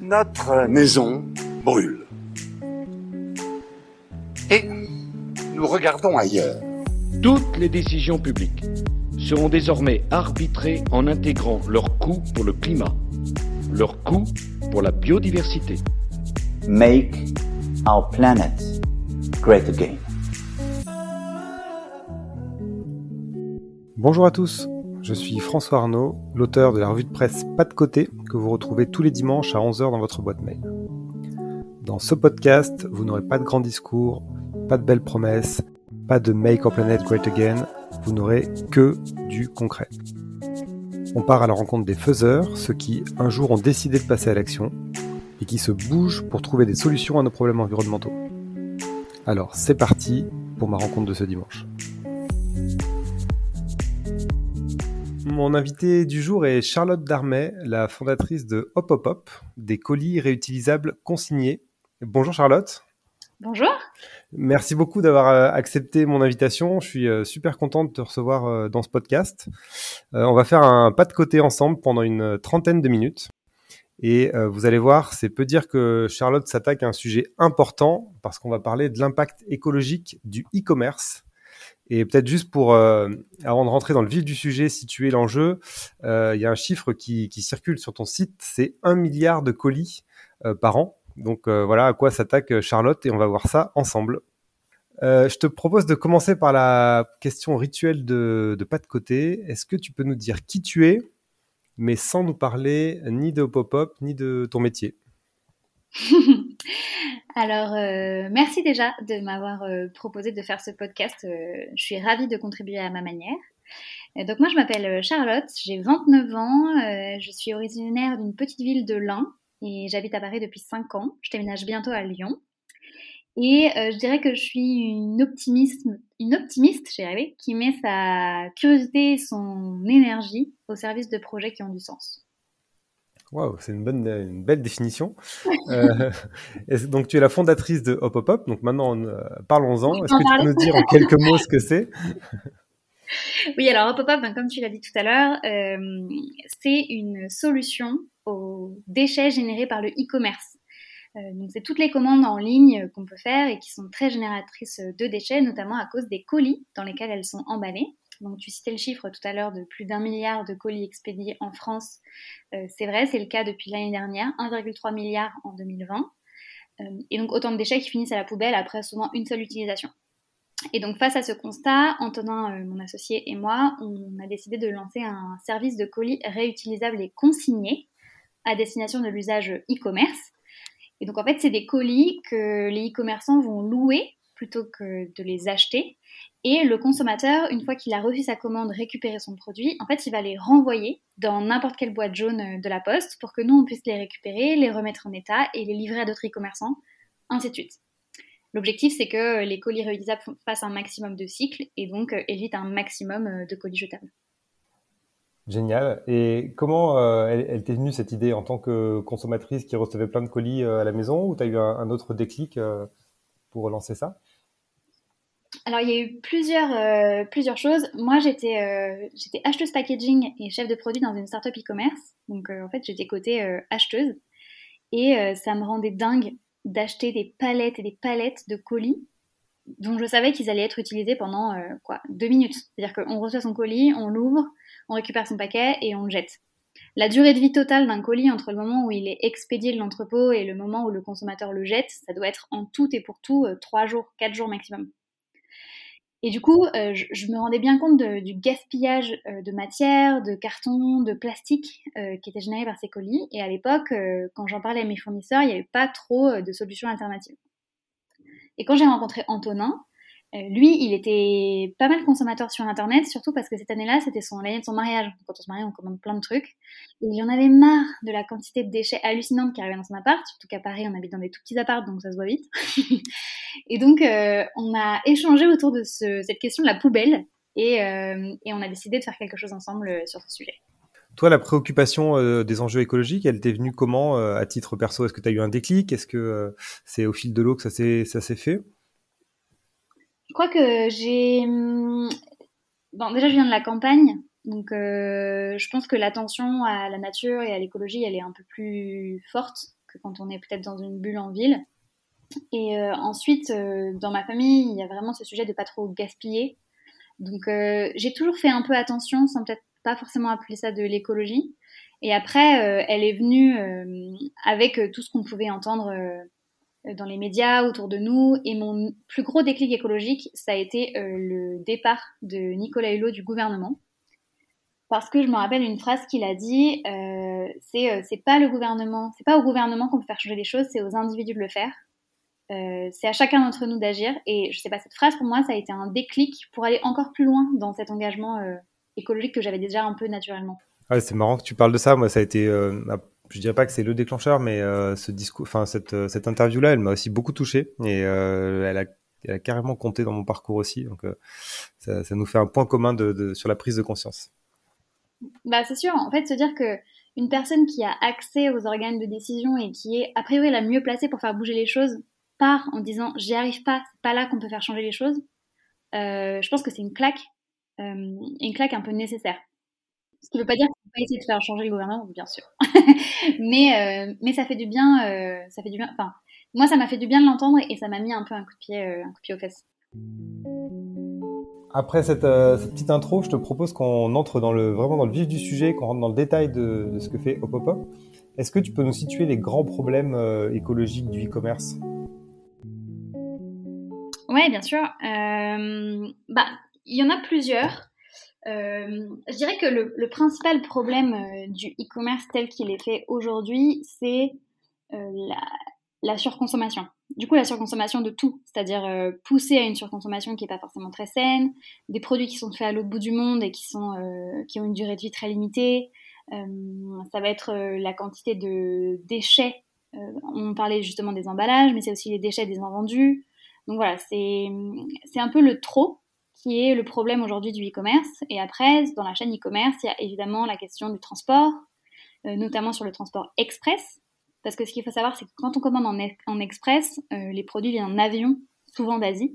Notre maison brûle. Et nous regardons ailleurs. Toutes les décisions publiques seront désormais arbitrées en intégrant leurs coûts pour le climat, leurs coûts pour la biodiversité. Make our planet great again. Bonjour à tous, je suis François Arnaud, l'auteur de la revue de presse Pas de côté que vous retrouvez tous les dimanches à 11h dans votre boîte mail. Dans ce podcast, vous n'aurez pas de grands discours, pas de belles promesses, pas de Make Our Planet Great Again, vous n'aurez que du concret. On part à la rencontre des faiseurs, ceux qui un jour ont décidé de passer à l'action et qui se bougent pour trouver des solutions à nos problèmes environnementaux. Alors c'est parti pour ma rencontre de ce dimanche. Mon invité du jour est Charlotte Darmet, la fondatrice de Hop Hop Hop, des colis réutilisables consignés. Bonjour Charlotte. Bonjour. Merci beaucoup d'avoir euh, accepté mon invitation. Je suis euh, super content de te recevoir euh, dans ce podcast. On va faire un pas de côté ensemble pendant une trentaine de minutes. Et vous allez voir, c'est peu dire que Charlotte s'attaque à un sujet important parce qu'on va parler de l'impact écologique du e-commerce et peut-être juste pour, euh, avant de rentrer dans le vif du sujet, situer l'enjeu, euh, il y a un chiffre qui, circule sur ton site, c'est un milliard de colis euh, par an. Donc voilà à quoi s'attaque Charlotte et on va voir ça ensemble. je te propose de commencer par la question rituelle de pas de côté. Est-ce que tu peux nous dire qui tu es, mais sans nous parler ni de pop-up ni de ton métier? Alors, euh, merci déjà de m'avoir euh, proposé de faire ce podcast. Euh, je suis ravie de contribuer à ma manière. donc moi, je m'appelle Charlotte, j'ai 29 ans, je suis originaire d'une petite ville de l'Ain et j'habite à Paris depuis 5 ans. Je déménage bientôt à Lyon. Et je dirais que je suis une optimiste, une optimiste, j'ai qui met sa curiosité et son énergie au service de projets qui ont du sens. Waouh, c'est une bonne, une belle définition. euh, donc, tu es la fondatrice de Hop Hop Hop. Donc, maintenant, euh, parlons-en. Est-ce que tu peux nous dire en quelques mots ce que c'est? Oui, alors Hop Hop Hop, ben, comme tu l'as dit tout à l'heure, euh, c'est une solution aux déchets générés par le e-commerce. Donc, c'est toutes les commandes en ligne qu'on peut faire et qui sont très génératrices de déchets, notamment à cause des colis dans lesquels elles sont emballées. Donc tu citais le chiffre tout à l'heure de plus d'un milliard de colis expédiés en France. Euh, c'est vrai, c'est le cas depuis l'année dernière, 1,3 milliard en 2020. Euh, et donc autant de déchets qui finissent à la poubelle après souvent une seule utilisation. Et donc face à ce constat, Antonin, euh, mon associé et moi, on a décidé de lancer un service de colis réutilisables et consignés à destination de l'usage e-commerce. Et donc en fait, c'est des colis que les e-commerçants vont louer plutôt que de les acheter et le consommateur, une fois qu'il a reçu sa commande, récupéré son produit, en fait, il va les renvoyer dans n'importe quelle boîte jaune euh, de la poste pour que nous, on puisse les récupérer, les remettre en état et les livrer à d'autres e-commerçants, ainsi de suite. L'objectif, c'est que les colis réutilisables fassent un maximum de cycles et donc euh, évitent un maximum euh, de colis jetables. Génial. Et comment elle, t'est venue cette idée en tant que consommatrice qui recevait plein de colis à la maison ou tu as eu un, autre déclic pour lancer ça? Alors, il y a eu plusieurs, euh, choses. Moi, j'étais euh, j'étais acheteuse packaging et chef de produit dans une startup e-commerce. Donc, euh, en fait, j'étais côté acheteuse. Et ça me rendait dingue d'acheter des palettes et des palettes de colis dont je savais qu'ils allaient être utilisés pendant quoi deux minutes. C'est-à-dire qu'on reçoit son colis, on l'ouvre, on récupère son paquet et on le jette. La durée de vie totale d'un colis entre le moment où il est expédié de l'entrepôt et le moment où le consommateur le jette, ça doit être en tout et pour tout trois jours, quatre jours maximum. Et du coup, euh, je, me rendais bien compte du gaspillage euh, de matière, de carton, de plastique euh, qui était généré par ces colis. Et à l'époque, quand j'en parlais à mes fournisseurs, il n'y avait pas trop de solutions alternatives. Et quand j'ai rencontré Antonin, lui, il était pas mal consommateur sur Internet, surtout parce que cette année-là, c'était son l'année de son mariage. Quand on se marie, on commande plein de trucs. Et il en avait marre de la quantité de déchets hallucinante qui arrivait dans son appart, surtout qu'à Paris, on habite dans des tout petits apparts, donc ça se voit vite. et donc, euh, on a échangé autour de cette question de la poubelle, et, euh, et, on a décidé de faire quelque chose ensemble sur ce sujet. Toi, la préoccupation des enjeux écologiques, elle t'est venue comment à titre perso? Est-ce que tu as eu un déclic? Est-ce que c'est au fil de l'eau que ça s'est fait? Je crois que j'ai. Hum, bon, déjà, je viens de la campagne. Donc, je pense que l'attention à la nature et à l'écologie, elle est un peu plus forte que quand on est peut-être dans une bulle en ville. Et ensuite, dans ma famille, il y a vraiment ce sujet de pas trop gaspiller. Donc, j'ai toujours fait un peu attention, sans peut-être pas forcément appeler ça de l'écologie. Et après, elle est venue avec tout ce qu'on pouvait entendre dans les médias autour de nous. Et mon plus gros déclic écologique, ça a été le départ de Nicolas Hulot du gouvernement. Parce que je me rappelle une phrase qu'il a dit, euh, c'est c'est pas le gouvernement, c'est pas au gouvernement qu'on peut faire changer les choses, c'est aux individus de le faire. Euh, c'est à chacun d'entre nous d'agir. Et je sais pas, cette phrase pour moi, ça a été un déclic pour aller encore plus loin dans cet engagement euh, écologique que j'avais déjà un peu naturellement. Ouais, c'est marrant que tu parles de ça. Moi, ça a été, euh, je dirais pas que c'est le déclencheur, mais euh, ce discours, enfin cette euh, cette interview-là, elle m'a aussi beaucoup touché et elle a, elle, a, carrément compté dans mon parcours aussi. Donc, ça, nous fait un point commun sur la prise de conscience. Bah, c'est sûr. En fait, se dire que une personne qui a accès aux organes de décision et qui est a priori la mieux placée pour faire bouger les choses part en disant j'y arrive pas, c'est pas là qu'on peut faire changer les choses, euh, je pense que c'est une claque, euh, une claque un peu nécessaire. Ce qui ne veut pas dire pas essayer de faire changer le gouvernement, bien sûr. mais, euh, mais ça fait du bien, euh, ça fait du bien. Enfin, moi, ça m'a fait du bien de l'entendre et ça m'a mis un peu un coup de pied, euh, un coup de pied aux fesses. Après cette, euh, cette, petite intro, je te propose qu'on entre dans le, vraiment dans le vif du sujet, qu'on rentre dans le détail de, de ce que fait Hop. Est-ce que tu peux nous situer les grands problèmes écologiques du e-commerce? Oui, bien sûr. Bah, il y en a plusieurs. Euh, je dirais que le, principal problème euh, du e-commerce tel qu'il est fait aujourd'hui, c'est euh, la, surconsommation. Du coup, la surconsommation de tout, c'est-à-dire pousser à une surconsommation qui n'est pas forcément très saine, des produits qui sont faits à l'autre bout du monde et qui, sont, qui ont une durée de vie très limitée. ça va être la quantité de déchets. on parlait justement des emballages, mais c'est aussi les déchets des invendus. Donc voilà, c'est un peu le trop qui est le problème aujourd'hui du e-commerce. Et après, dans la chaîne e-commerce, il y a évidemment la question du transport, euh, notamment sur le transport express. Parce que ce qu'il faut savoir, c'est que quand on commande en, en express, euh, les produits viennent en avion, souvent d'Asie.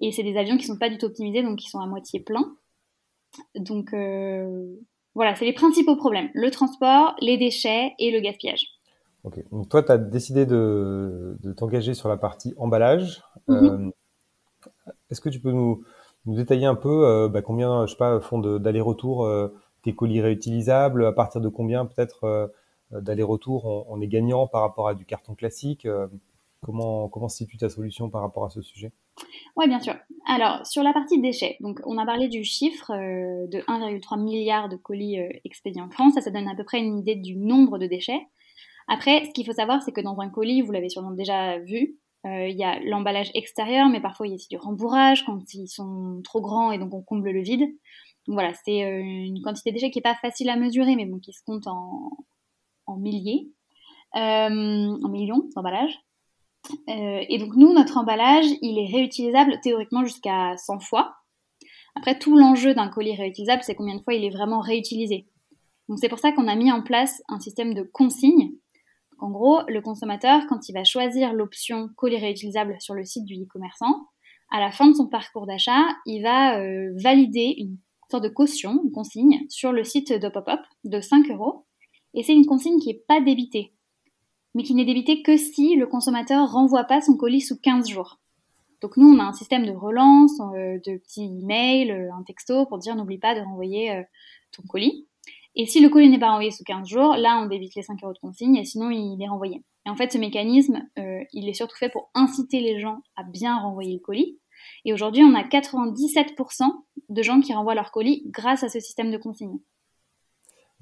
Et c'est des avions qui sont pas du tout optimisés, donc qui sont à moitié pleins. Donc euh, voilà, c'est les principaux problèmes. Le transport, les déchets et le gaspillage. Ok, donc toi, tu as décidé de, de t'engager sur la partie emballage. Mm -hmm. euh, Est-ce que tu peux nous, nous détailler un peu euh, bah, combien, je sais pas, font d'aller-retour euh, tes colis réutilisables À partir de combien peut-être euh, d'aller-retour on, est gagnant par rapport à du carton classique euh, Comment, comment se situe ta solution par rapport à ce sujet? Oui, bien sûr. Alors, sur la partie déchets, donc on a parlé du chiffre euh, de 1,3 milliard de colis euh, expédiés en France. Ça, ça donne à peu près une idée du nombre de déchets. Après, ce qu'il faut savoir, c'est que dans un colis, vous l'avez sûrement déjà vu, euh, il y a l'emballage extérieur, mais parfois il y a aussi du rembourrage quand ils sont trop grands et donc on comble le vide. Donc voilà, c'est euh, une quantité de déchets qui est pas facile à mesurer, mais qui se compte en, en milliers, euh, en millions d'emballages. Euh, et donc nous, notre emballage, il est réutilisable théoriquement jusqu'à 100 fois. Après, tout l'enjeu d'un colis réutilisable, c'est combien de fois il est vraiment réutilisé. Donc c'est pour ça qu'on a mis en place un système de consignes en gros, le consommateur, quand il va choisir l'option colis réutilisable sur le site du e-commerçant, à la fin de son parcours d'achat, il va euh, valider une sorte de caution, une consigne, sur le site de Pop-Up de 5 euros. Et c'est une consigne qui n'est pas débitée, mais qui n'est débitée que si le consommateur renvoie pas son colis sous 15 jours. Donc nous, on a un système de relance, euh, de petits emails, euh, un texto pour dire n'oublie pas de renvoyer ton colis. Et si le colis n'est pas renvoyé sous 15 jours, là, on débite les 5 euros de consigne et sinon, il est renvoyé. Et en fait, ce mécanisme, euh, il est surtout fait pour inciter les gens à bien renvoyer le colis. Et aujourd'hui, on a 97% de gens qui renvoient leur colis grâce à ce système de consigne.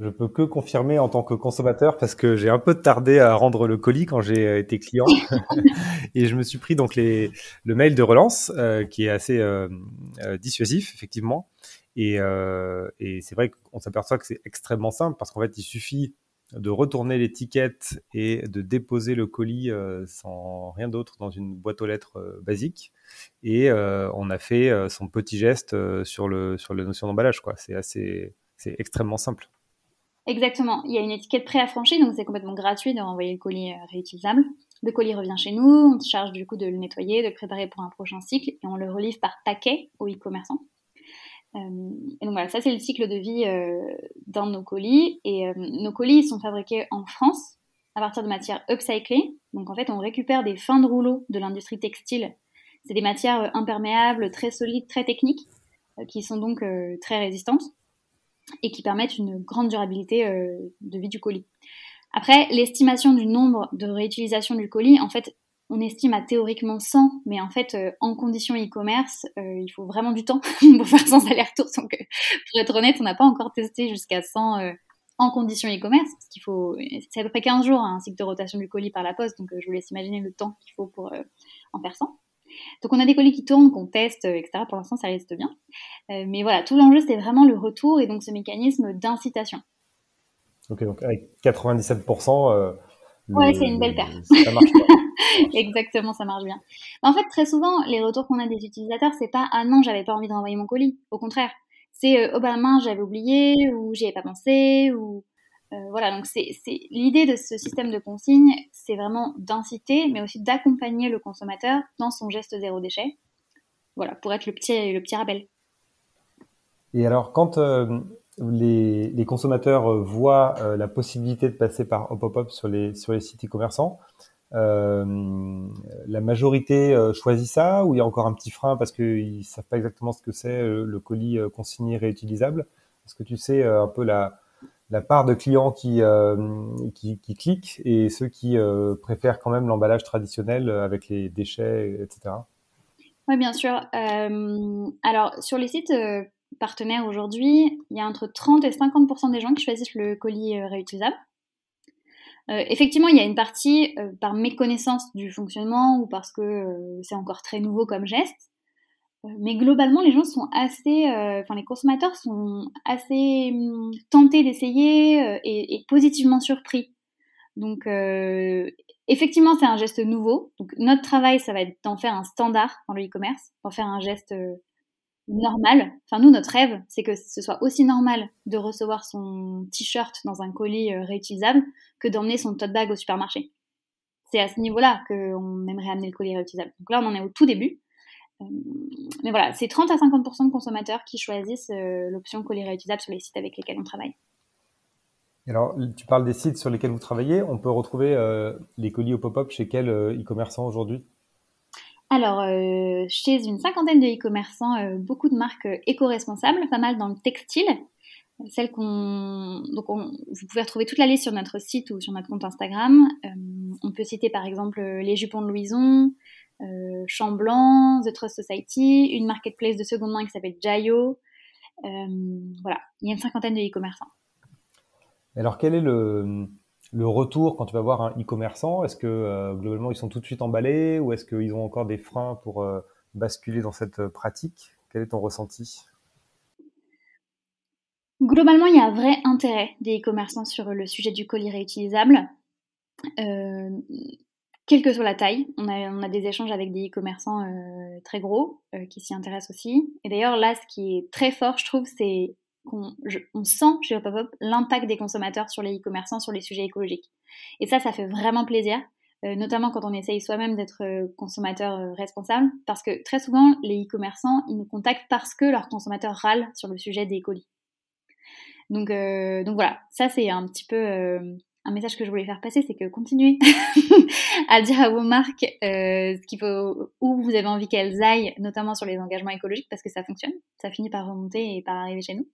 Je peux que confirmer en tant que consommateur parce que j'ai un peu tardé à rendre le colis quand j'ai été client et je me suis pris donc les, le mail de relance euh, qui est assez euh, euh, dissuasif effectivement et, euh, et c'est vrai qu'on s'aperçoit que c'est extrêmement simple parce qu'en fait, il suffit de retourner l'étiquette et de déposer le colis euh, sans rien d'autre dans une boîte aux lettres euh, basique. Et on a fait son petit geste sur, le, sur la notion d'emballage. C'est assez, c'est extrêmement simple. Exactement. Il y a une étiquette préaffranchie, donc c'est complètement gratuit de renvoyer le colis réutilisable. Le colis revient chez nous, on se charge du coup de le nettoyer, de le préparer pour un prochain cycle et on le relivre par paquet aux e-commerçants. Et donc voilà, ça c'est le cycle de vie dans nos colis. Et nos colis sont fabriqués en France à partir de matières upcyclées. Donc en fait, on récupère des fins de rouleau de l'industrie textile. C'est des matières imperméables, très solides, très techniques, qui sont donc très résistantes et qui permettent une grande durabilité de vie du colis. Après, l'estimation du nombre de réutilisations du colis, en fait, on estime à théoriquement 100, mais en fait, euh, en conditions e-commerce, euh, il faut vraiment du temps pour faire 100 allers-retours. Donc, euh, pour être honnête, on n'a pas encore testé jusqu'à 100 en conditions e-commerce, parce qu'il faut, c'est à peu près 15 jours hein, un cycle de rotation du colis par la poste, donc je vous laisse imaginer le temps qu'il faut pour en faire 100. Donc on a des colis qui tournent, qu'on teste, etc. Pour l'instant, ça reste bien. mais voilà, tout l'enjeu, c'est vraiment le retour et donc ce mécanisme d'incitation. Ok, donc avec 97%. ouais, c'est une belle perte. Ça marche Exactement, ça marche bien. En fait, très souvent, les retours qu'on a des utilisateurs, c'est pas ah non, j'avais pas envie de renvoyer mon colis. Au contraire, c'est euh, oh bah mince, j'avais oublié ou j'y avais pas pensé ou euh, voilà. Donc c'est l'idée de ce système de consigne, c'est vraiment d'inciter, mais aussi d'accompagner le consommateur dans son geste zéro déchet. Voilà, pour être le petit le petit rappel. Et alors, quand euh, les, consommateurs voient la possibilité de passer par Hop sur les sur les sites e-commerçants, euh, la majorité euh, choisit ça ou il y a encore un petit frein parce qu'ils savent pas exactement ce que c'est euh, le colis consigné réutilisable? Est-ce que tu sais un peu la, part de clients qui, cliquent et ceux qui préfèrent quand même l'emballage traditionnel avec les déchets, etc. Oui, bien sûr. alors, sur les sites partenaires aujourd'hui, il y a entre 30 et 50% des gens qui choisissent le colis réutilisable. Euh, effectivement, il y a une partie euh, par méconnaissance du fonctionnement ou parce que euh, c'est encore très nouveau comme geste. mais globalement, les gens sont assez, enfin les consommateurs sont assez hum, tentés d'essayer et, et, positivement surpris. Donc effectivement, c'est un geste nouveau. Donc notre travail, ça va être d'en faire un standard dans le e-commerce, d'en faire un geste normal. Enfin, nous, notre rêve, c'est que ce soit aussi normal de recevoir son t-shirt dans un colis euh, réutilisable que d'emmener son tote bag au supermarché. C'est à ce niveau-là qu'on aimerait amener le colis réutilisable. Donc là, on en est au tout début. Euh, mais voilà, c'est 30 à 50% de consommateurs qui choisissent euh, l'option colis réutilisable sur les sites avec lesquels on travaille. Alors, tu parles des sites sur lesquels vous travaillez. On peut retrouver les colis au pop-up chez quels e-commerçants aujourd'hui? Alors, euh, chez une cinquantaine de e-commerçants, euh, beaucoup de marques euh, éco-responsables, pas mal dans le textile. Donc vous pouvez retrouver toute la liste sur notre site ou sur notre compte Instagram. on peut citer par exemple les jupons de Louison, Chamblanc, The Trust Society, une marketplace de seconde main qui s'appelle Jayo. voilà, il y a une cinquantaine de e-commerçants. Alors, quel est le, le retour quand tu vas voir un e-commerçant Est-ce que euh, globalement ils sont tout de suite emballés ou est-ce qu'ils ont encore des freins pour euh, basculer dans cette euh, pratique? Quel est ton ressenti? Globalement, il y a un vrai intérêt des e-commerçants sur le sujet du colis réutilisable. quelle que soit la taille, on a, des échanges avec des e-commerçants très gros qui s'y intéressent aussi. Et d'ailleurs, là, ce qui est très fort, je trouve, c'est qu'on on sent chez Hop l'impact des consommateurs sur les e-commerçants, sur les sujets écologiques. Et ça, ça fait vraiment plaisir, euh, notamment quand on essaye soi-même d'être euh, consommateur euh, responsable, parce que très souvent, les e-commerçants, ils nous contactent parce que leurs consommateurs râlent sur le sujet des colis. Donc, donc voilà, ça c'est un petit peu un message que je voulais faire passer, c'est que continuez à dire à vos marques euh, ce faut, où vous avez envie qu'elles aillent, notamment sur les engagements écologiques, parce que ça fonctionne. Ça finit par remonter et par arriver chez nous.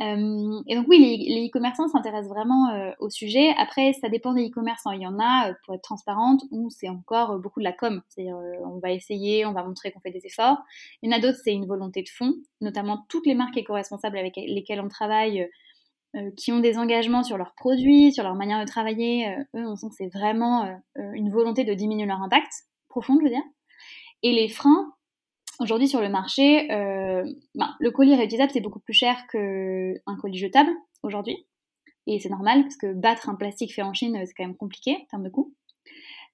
Euh, et donc oui, les e-commerçants s'intéressent vraiment euh, au sujet. Après, ça dépend des e-commerçants. Il y en a, pour être transparente, où c'est encore beaucoup de la com. C'est-à-dire, on va essayer, on va montrer qu'on fait des efforts. Il y en a d'autres, c'est une volonté de fond. Notamment toutes les marques éco-responsables avec lesquelles on travaille euh, qui ont des engagements sur leurs produits, sur leur manière de travailler, euh, eux, on sent que c'est vraiment euh, une volonté de diminuer leur impact profond, je veux dire. Et les freins, aujourd'hui sur le marché, ben, le colis réutilisable, c'est beaucoup plus cher qu'un colis jetable aujourd'hui. Et c'est normal, parce que battre un plastique fait en Chine, c'est quand même compliqué en termes de coût.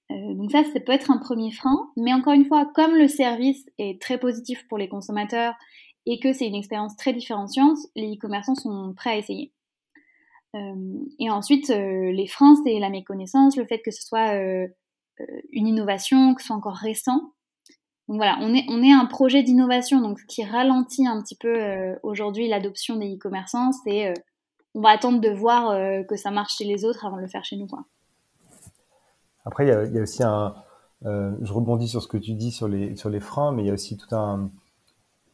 donc ça, ça peut être un premier frein. Mais encore une fois, comme le service est très positif pour les consommateurs et que c'est une expérience très différenciante, les e-commerçants sont prêts à essayer. Euh, et ensuite, euh, les freins, c'est la méconnaissance, le fait que ce soit euh, une innovation, que ce soit encore récent. Donc voilà, on est, on est un projet d'innovation, donc ce qui ralentit un petit peu euh, aujourd'hui l'adoption des e-commerçants, c'est euh, on va attendre de voir euh, que ça marche chez les autres avant de le faire chez nous. Quoi. Après, il y a, il y a aussi un, je rebondis sur ce que tu dis sur les, sur les freins, mais il y a aussi tout un,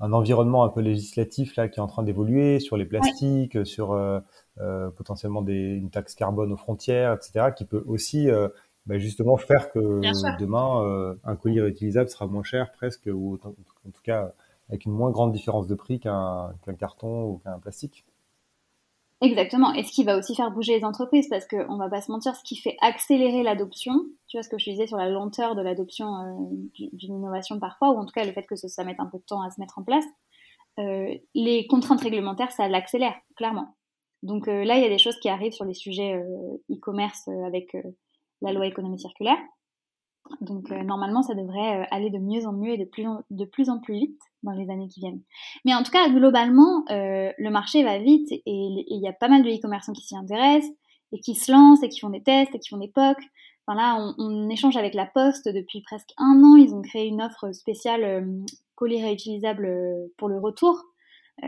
un environnement un peu législatif là qui est en train d'évoluer sur les plastiques, ouais. sur euh, potentiellement des, une taxe carbone aux frontières, etc., qui peut aussi euh, bah, justement faire que demain euh, un colis réutilisable sera moins cher presque, ou en tout cas avec une moins grande différence de prix qu'un carton ou qu'un plastique. Exactement. Et ce qui va aussi faire bouger les entreprises, parce qu'on va pas se mentir, ce qui fait accélérer l'adoption, tu vois ce que je disais sur la lenteur de l'adoption euh, d'une innovation parfois, ou en tout cas le fait que ça, ça mette un peu de temps à se mettre en place, euh, les contraintes réglementaires, ça l'accélère, clairement. Donc euh, là, il y a des choses qui arrivent sur les sujets euh, e-commerce euh, avec la loi économie circulaire. Donc normalement, ça devrait aller de mieux en mieux et de plus en, de plus en plus vite dans les années qui viennent. Mais en tout cas, globalement, le marché va vite et il y a pas mal de e-commerçants qui s'y intéressent et qui se lancent et qui font des tests et qui font des POC. Enfin là, on, échange avec La Poste depuis presque un an. Ils ont créé une offre spéciale euh, colis réutilisable pour le retour. Euh,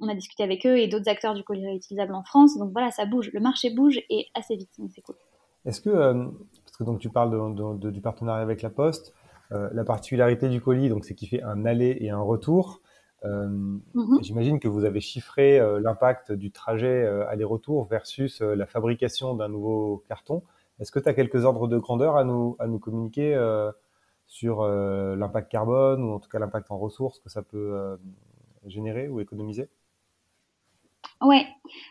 on a discuté avec eux et d'autres acteurs du colis réutilisable en France. Donc voilà, ça bouge. Le marché bouge et assez vite. Donc c'est cool. Est-ce que, euh, parce que donc tu parles de, de, du partenariat avec La Poste, euh, la particularité du colis, donc c'est qu'il fait un aller et un retour. Euh, mm -hmm. J'imagine que vous avez chiffré l'impact du trajet aller-retour versus la fabrication d'un nouveau carton. Est-ce que tu as quelques ordres de grandeur à nous, à nous communiquer sur l'impact carbone ou en tout cas l'impact en ressources que ça peut générer ou économiser? Ouais.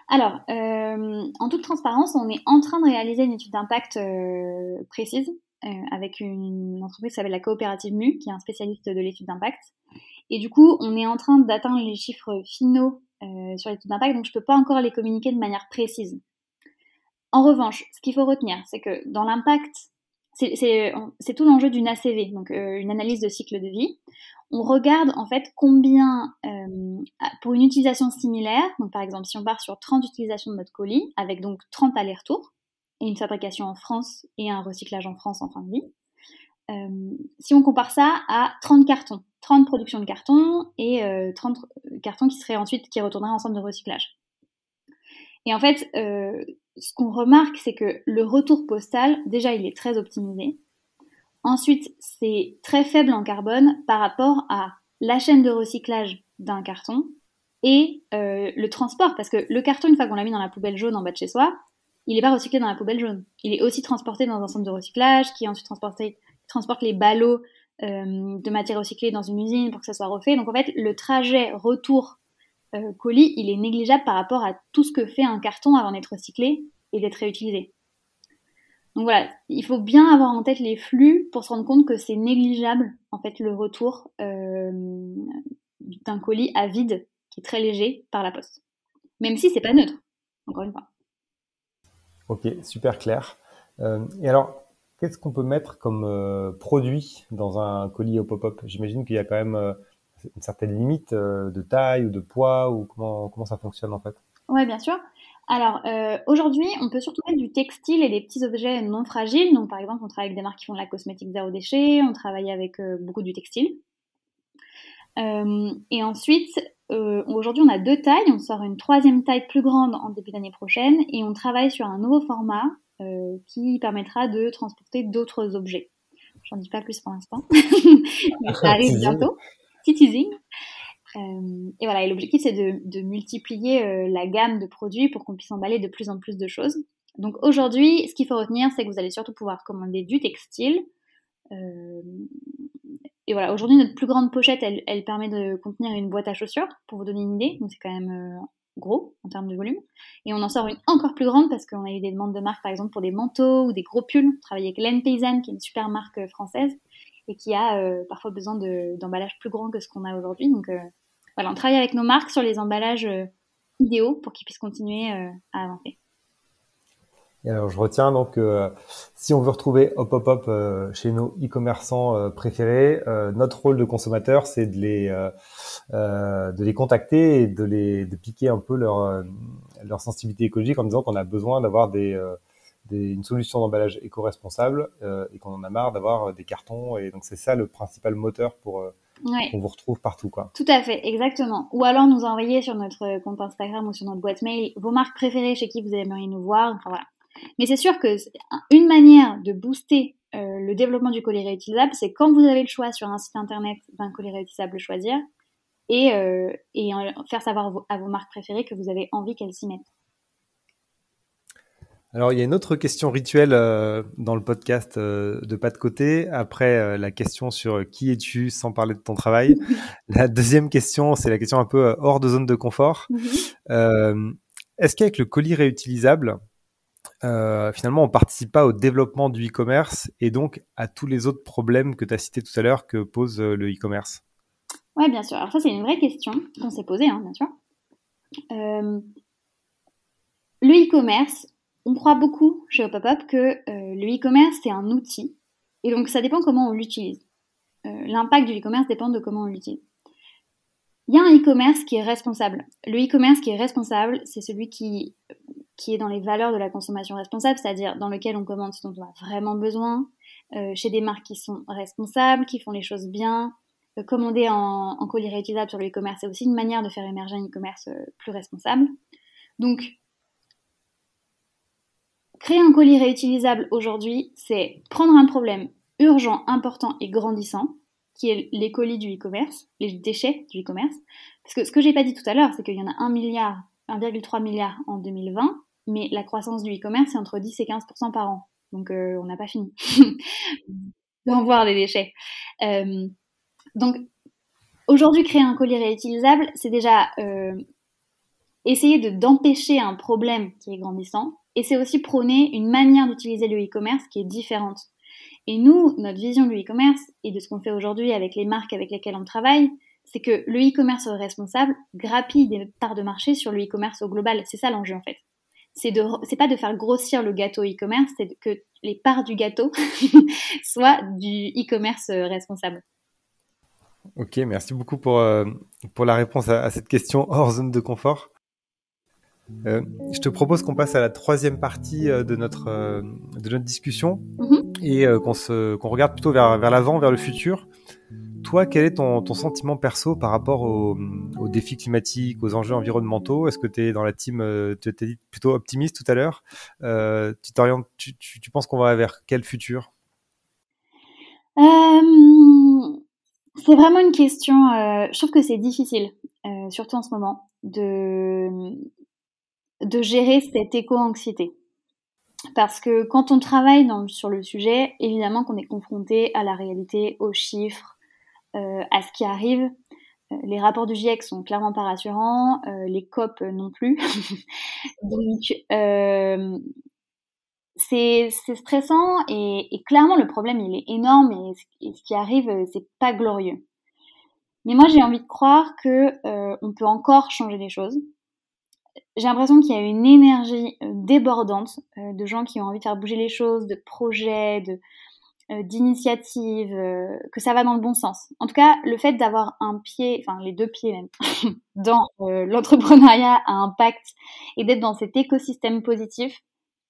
Alors, euh, en toute transparence, on est en train de réaliser une étude d'impact euh, précise euh, avec une entreprise qui s'appelle la coopérative MU, qui est un spécialiste de l'étude d'impact. Et du coup, on est en train d'atteindre les chiffres finaux euh, sur l'étude d'impact, donc je peux pas encore les communiquer de manière précise. En revanche, ce qu'il faut retenir, c'est que dans l'impact, c'est tout l'enjeu d'une ACV, donc euh, une analyse de cycle de vie. On regarde en fait combien, euh, pour une utilisation similaire, donc par exemple si on part sur 30 utilisations de notre colis, avec donc 30 allers-retours, et une fabrication en France et un recyclage en France en fin de vie, euh, si on compare ça à 30 cartons, 30 productions de cartons et euh, 30 cartons qui seraient ensuite, qui retourneraient en centre de recyclage. Et en fait, euh, ce qu'on remarque, c'est que le retour postal, déjà, il est très optimisé. Ensuite, c'est très faible en carbone par rapport à la chaîne de recyclage d'un carton et euh, le transport, parce que le carton, une fois qu'on l'a mis dans la poubelle jaune en bas de chez soi, il n'est pas recyclé dans la poubelle jaune. Il est aussi transporté dans un centre de recyclage qui ensuite transporte les ballots euh, de matière recyclée dans une usine pour que ça soit refait. Donc en fait, le trajet retour euh, colis, il est négligeable par rapport à tout ce que fait un carton avant d'être recyclé et d'être réutilisé. Donc voilà, il faut bien avoir en tête les flux pour se rendre compte que c'est négligeable en fait le retour euh, d'un colis à vide qui est très léger par la poste. Même si c'est pas neutre, encore une fois. Ok, super clair. Euh, et alors, qu'est-ce qu'on peut mettre comme produit dans un colis au pop-up J'imagine qu'il y a quand même une certaine limite euh, de taille ou de poids ou comment, comment ça fonctionne en fait? Ouais, bien sûr. Alors euh, aujourd'hui, on peut surtout mettre du textile et des petits objets non fragiles. Donc par exemple, on travaille avec des marques qui font de la cosmétique zéro déchet, on travaille avec euh, beaucoup du textile. Euh, et ensuite, aujourd'hui, on a deux tailles. On sort une troisième taille plus grande en début d'année prochaine et on travaille sur un nouveau format qui permettra de transporter d'autres objets. J'en dis pas plus pour l'instant, mais ça arrive bientôt. Petit teasing. Euh, et voilà, et l'objectif c'est de, multiplier euh, la gamme de produits pour qu'on puisse emballer de plus en plus de choses. Donc aujourd'hui, ce qu'il faut retenir, c'est que vous allez surtout pouvoir commander du textile. Euh, et voilà, aujourd'hui, notre plus grande pochette, elle, permet de contenir une boîte à chaussures, pour vous donner une idée. Donc c'est quand même gros en termes de volume. Et on en sort une encore plus grande parce qu'on a eu des demandes de marques, par exemple, pour des manteaux ou des gros pulls. On travaille avec Laine Paysanne, qui est une super marque française et qui a euh, parfois besoin d'emballages plus grands que ce qu'on a aujourd'hui. Donc euh, voilà, on travaille avec nos marques sur les emballages euh, idéaux pour qu'ils puissent continuer à avancer. Et alors je retiens donc euh, si on veut retrouver Hop Hop Hop chez nos e-commerçants préférés, notre rôle de consommateur c'est de les de les contacter et de les de piquer un peu leur leur sensibilité écologique en disant qu'on a besoin d'avoir des une solution d'emballage éco-responsable et qu'on en a marre d'avoir des cartons. Et donc c'est ça le principal moteur pour qu'on vous retrouve partout, quoi. Tout à fait, exactement. Ou alors nous envoyer sur notre compte Instagram ou sur notre boîte mail vos marques préférées chez qui vous aimeriez nous voir. Enfin voilà. Mais c'est sûr que une manière de booster euh, le développement du colis réutilisable, c'est quand vous avez le choix sur un site internet d'un colis réutilisable, choisir et, euh, et faire savoir à vos marques préférées que vous avez envie qu'elles s'y mettent. Alors, il y a une autre question rituelle euh, dans le podcast de Pas de côté. Après la question sur qui es-tu sans parler de ton travail? la deuxième question, c'est la question un peu hors de zone de confort. Mhm. Est-ce qu'avec le colis réutilisable, euh, finalement, on participe pas au développement du e-commerce et donc à tous les autres problèmes que tu as cités tout à l'heure que pose euh, le e-commerce? Oui, bien sûr. Alors ça, c'est une vraie question qu'on s'est posée, hein, bien sûr. Euh, le e-commerce, on croit beaucoup chez Hop que le e-commerce, c'est un outil. Et donc, ça dépend comment on l'utilise. L'impact du e-commerce dépend de comment on l'utilise. Il y a un e-commerce qui est responsable. Le e-commerce qui est responsable, c'est celui qui est dans les valeurs de la consommation responsable, c'est-à-dire dans lequel on commande ce dont on a vraiment besoin, euh, chez des marques qui sont responsables, qui font les choses bien. Euh, commander en, colis réutilisable sur le e-commerce, c'est aussi une manière de faire émerger un e-commerce euh, plus responsable. Donc, créer un colis réutilisable aujourd'hui, c'est prendre un problème urgent, important et grandissant, qui est les colis du e-commerce, les déchets du e-commerce. Parce que ce que j'ai pas dit tout à l'heure, c'est qu'il y en a 1 milliard, 1,3 milliard en 2020, mais la croissance du e-commerce, c'est entre 10 et 15% par an. Donc, euh, on n'a pas fini d'en voir des déchets. Euh, donc, aujourd'hui, créer un colis réutilisable, c'est déjà euh, essayer de d'empêcher un problème qui est grandissant, et c'est aussi prôner une manière d'utiliser le e-commerce qui est différente. Et nous, notre vision du e-commerce et de ce qu'on fait aujourd'hui avec les marques avec lesquelles on travaille, c'est que le e-commerce responsable grappille des parts de marché sur le e-commerce au global. C'est ça l'enjeu en fait c'est de c'est pas de faire grossir le gâteau e-commerce, c'est que les parts du gâteau soient du e-commerce euh, responsable. Ok, merci beaucoup pour, euh, pour la réponse à, cette question hors zone de confort. Euh, je te propose qu'on passe à la troisième partie de notre, de notre discussion mm-hmm. et qu'on regarde plutôt vers, vers l'avant, vers le futur. Toi, quel est ton, sentiment perso par rapport aux, défis climatiques, aux enjeux environnementaux? Est-ce que tu es dans la team, euh, tu t'es dit plutôt optimiste tout à l'heure? Euh, Tu t'orientes, tu, penses qu'on va vers quel futur? Euh, C'est vraiment une question, je trouve que c'est difficile, surtout en ce moment, de, de gérer cette éco-anxiété. Parce que quand on travaille sur le sujet, évidemment qu'on est confronté à la réalité, aux chiffres, euh, à ce qui arrive. Euh, les rapports du GIEC sont clairement pas rassurants, euh, les COP non plus. Donc c'est stressant et, et, clairement le problème il est énorme et, ce qui arrive c'est pas glorieux. Mais moi j'ai envie de croire que on peut encore changer les choses. J'ai l'impression qu'il y a une énergie débordante euh, de gens qui ont envie de faire bouger les choses, de projets, de, euh, d'initiative, euh, que ça va dans le bon sens. En tout cas, le fait d'avoir un pied, enfin les deux pieds même, dans euh, l'entrepreneuriat à impact et d'être dans cet écosystème positif,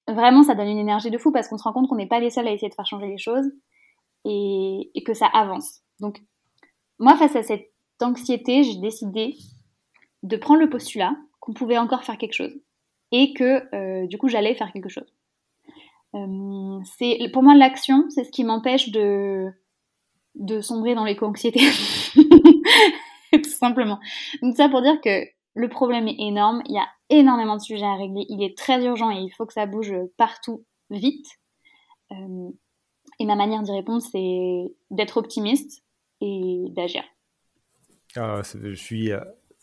vraiment ça donne une énergie de fou parce qu'on se rend compte qu'on n'est pas les seuls à essayer de faire changer les choses et, et que ça avance. Donc moi, face à cette anxiété, j'ai décidé de prendre le postulat qu'on pouvait encore faire quelque chose et que du coup j'allais faire quelque chose. Euh, pour moi l'action, c'est ce qui m'empêche de de sombrer dans l'éco-anxiété, tout simplement. Donc ça pour dire que le problème est énorme, il y a énormément de sujets à régler, il est très urgent et il faut que ça bouge partout vite. Euh, et ma manière d'y répondre, c'est d'être optimiste et d'agir. Ah, je suis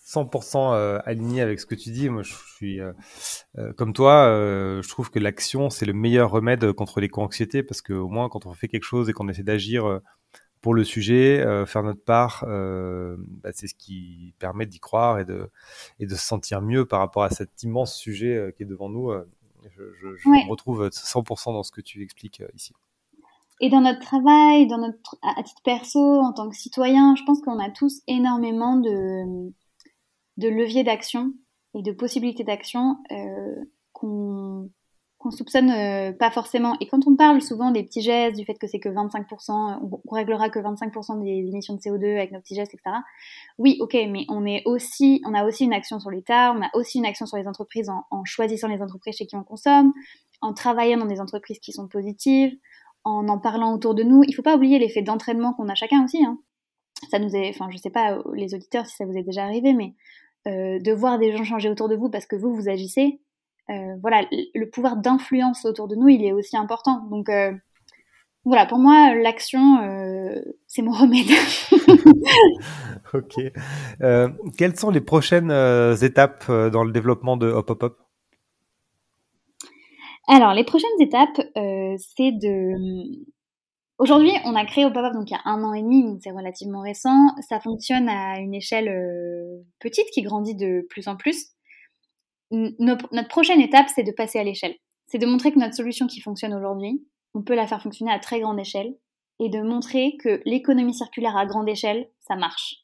100% euh, aligné avec ce que tu dis. Moi, je suis euh, euh, comme toi. je trouve que l'action, c'est le meilleur remède contre l'éco-anxiété parce que au moins, quand on fait quelque chose et qu'on essaie d'agir pour le sujet, faire notre part, bah, c'est ce qui permet d'y croire et de et de se sentir mieux par rapport à cet immense sujet qui est devant nous. je, je, me retrouve 100% dans ce que tu expliques ici. Et dans notre travail, dans notre à titre perso, en tant que citoyen, je pense qu'on a tous énormément de de leviers d'action et de possibilités d'action euh, qu'on soupçonne euh, pas forcément. Et quand on parle souvent des petits gestes, du fait que c'est que 25%, on réglera que 25% des émissions de CO2 avec nos petits gestes, etc. Oui, ok, mais on est aussi, on a aussi une action sur l'État, on a aussi une action sur les entreprises en, en, choisissant les entreprises chez qui on consomme, en travaillant dans des entreprises qui sont positives, en en parlant autour de nous. Il faut pas oublier l'effet d'entraînement qu'on a chacun aussi. Hein. Ça nous est, enfin, je sais pas les auditeurs si ça vous est déjà arrivé, mais euh, de voir des gens changer autour de vous parce que vous vous agissez, euh, voilà, le pouvoir d'influence autour de nous, il est aussi important. Donc euh, voilà, pour moi, l'action, euh, c'est mon remède. ok. Euh, quelles sont les prochaines euh, étapes dans le développement de Hop Hop Hop? Alors, les prochaines étapes, c'est de... Aujourd'hui, on a créé Hop donc il y a un an et demi, c'est relativement récent. Ça fonctionne à une échelle petite qui grandit de plus en plus notre prochaine étape, c'est de passer à l'échelle. C'est de montrer que notre solution qui fonctionne aujourd'hui, on peut la faire fonctionner à très grande échelle et de montrer que l'économie circulaire à grande échelle, ça marche.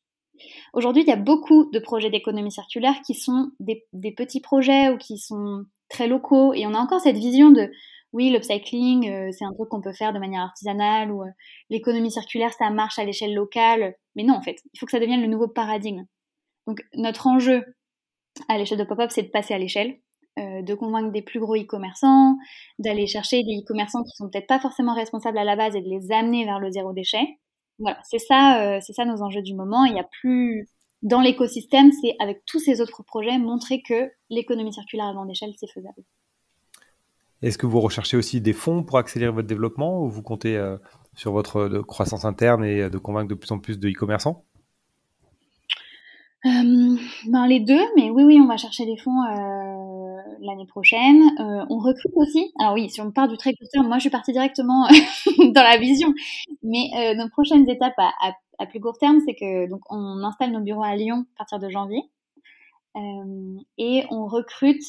Aujourd'hui, il y a beaucoup de projets d'économie circulaire qui sont des, petits projets ou qui sont très locaux et on a encore cette vision de oui, l'upcycling, euh, c'est un truc qu'on peut faire de manière artisanale ou euh, l'économie circulaire, ça marche à l'échelle locale. Mais non, en fait, il faut que ça devienne le nouveau paradigme. Donc, notre enjeu, à l'échelle de pop-up, c'est de passer à l'échelle, euh, de convaincre des plus gros e-commerçants, d'aller chercher des e-commerçants qui sont peut-être pas forcément responsables à la base et de les amener vers le zéro déchet. Voilà, c'est ça, c'est ça nos enjeux du moment. Il y a plus dans l'écosystème, c'est avec tous ces autres projets montrer que l'économie circulaire à grande échelle, c'est faisable. Est-ce que vous recherchez aussi des fonds pour accélérer votre développement ou vous comptez euh, sur votre croissance interne et de convaincre de plus en plus de e-commerçants? Euh, ben les deux, mais oui, oui, on va chercher des fonds euh, l'année prochaine. Euh, on recrute aussi. Alors oui, si on part du très court terme, moi je suis partie directement dans la vision. Mais euh, nos prochaines étapes à, à, plus court terme, c'est que donc on installe nos bureaux à Lyon à partir de janvier euh, et on recrute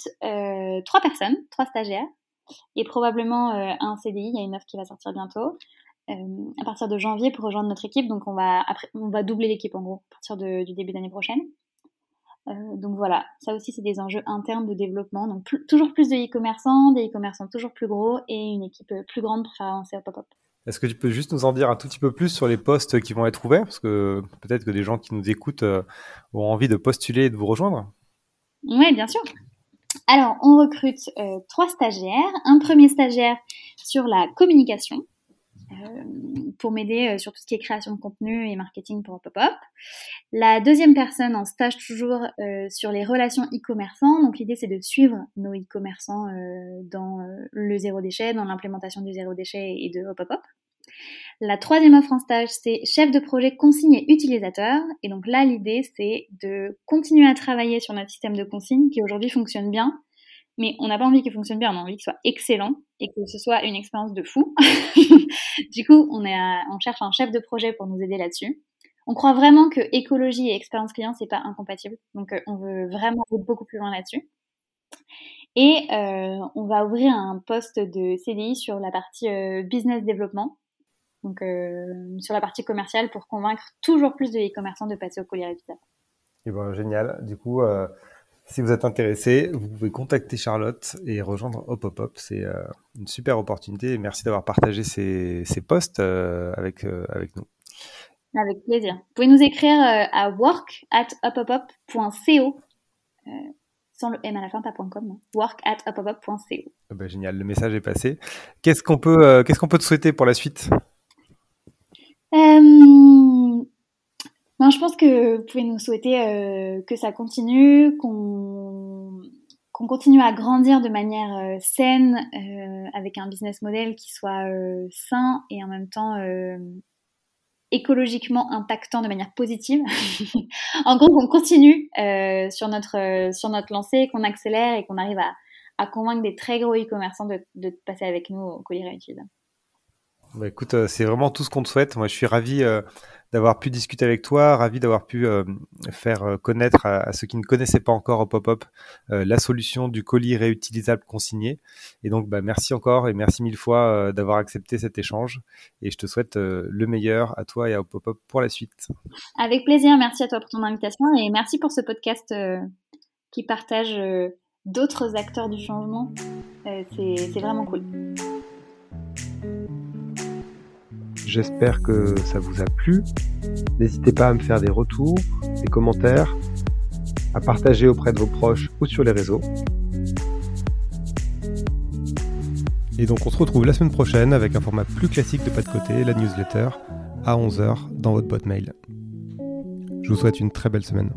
trois personnes, trois stagiaires et probablement un CDI. Il y a une offre qui va sortir bientôt. Euh, à partir de janvier pour rejoindre notre équipe. Donc on va, après, on va doubler l'équipe en gros à partir de, du début d'année prochaine. Euh, donc voilà, ça aussi c'est des enjeux internes de développement. Donc toujours plus de e-commerçants, des e-commerçants toujours plus gros et une équipe plus grande pour faire avancer au pop-up. Est-ce que tu peux juste nous en dire un tout petit peu plus sur les postes qui vont être ouverts? Parce que peut-être que des gens qui nous écoutent euh, ont envie de postuler et de vous rejoindre. Oui, bien sûr. Alors, on recrute euh, trois stagiaires. Un premier stagiaire sur la communication, euh, pour m'aider euh, sur tout ce qui est création de contenu et marketing pour Pop-Up. La deuxième personne en stage toujours euh, sur les relations e-commerçants. Donc l'idée c'est de suivre nos e-commerçants dans le zéro déchet, dans l'implémentation du zéro déchet et de Hop La troisième offre en stage, c'est chef de projet consigné utilisateur. Et donc là, l'idée, c'est de continuer à travailler sur notre système de consigne qui aujourd'hui fonctionne bien, mais on n'a pas envie qu'il fonctionne bien, on a envie qu'il soit excellent et que ce soit une expérience de fou. du coup, on cherche un chef de projet pour nous aider là-dessus. On croit vraiment que écologie et expérience client, c'est pas incompatible. Donc, euh, on veut vraiment aller beaucoup plus loin là-dessus. Et euh, on va ouvrir un poste de CDI sur la partie euh, business développement, donc euh, sur la partie commerciale pour convaincre toujours plus de e-commerçants de passer au colis réutilisables. Et ben, génial. Du coup, euh, si vous êtes intéressé, vous pouvez contacter Charlotte et rejoindre Hop Hop Hop. C'est euh, une super opportunité. merci d'avoir partagé ces, ces posts euh, avec, euh, avec nous. Avec plaisir. Vous pouvez nous écrire à work at sans le M à la fin, pas .com, work at. Ah ben, génial, le message est passé. Qu'est-ce qu'on peut, qu'est-ce qu'on peut te souhaiter pour la suite? Non, je pense que vous pouvez nous souhaiter euh, que ça continue, qu'on continue à grandir de manière euh, saine, euh, avec un business model qui soit euh, sain et en même temps euh, écologiquement impactant de manière positive. en gros, qu'on continue sur notre sur notre lancée, qu'on accélère et qu'on arrive à, convaincre des très gros e-commerçants de, de passer avec nous au colis réutilisable. Bah écoute, c'est vraiment tout ce qu'on te souhaite. Moi, je suis ravi d'avoir pu discuter avec toi, ravi d'avoir pu euh, faire euh, connaître à, ceux qui ne connaissaient pas encore au pop-up euh, la solution du colis réutilisable consigné. Et donc, bah, merci encore et merci mille fois euh, d'avoir accepté cet échange. Et je te souhaite euh, le meilleur à toi et à pop-up pour la suite. Avec plaisir, merci à toi pour ton invitation et merci pour ce podcast qui partage d'autres acteurs du changement, c'est vraiment cool. J'espère que ça vous a plu. N'hésitez pas à me faire des retours, des commentaires, à partager auprès de vos proches ou sur les réseaux. Et donc on se retrouve la semaine prochaine avec un format plus classique de pas de côté, la newsletter, à 11h dans votre boîte mail. Je vous souhaite une très belle semaine.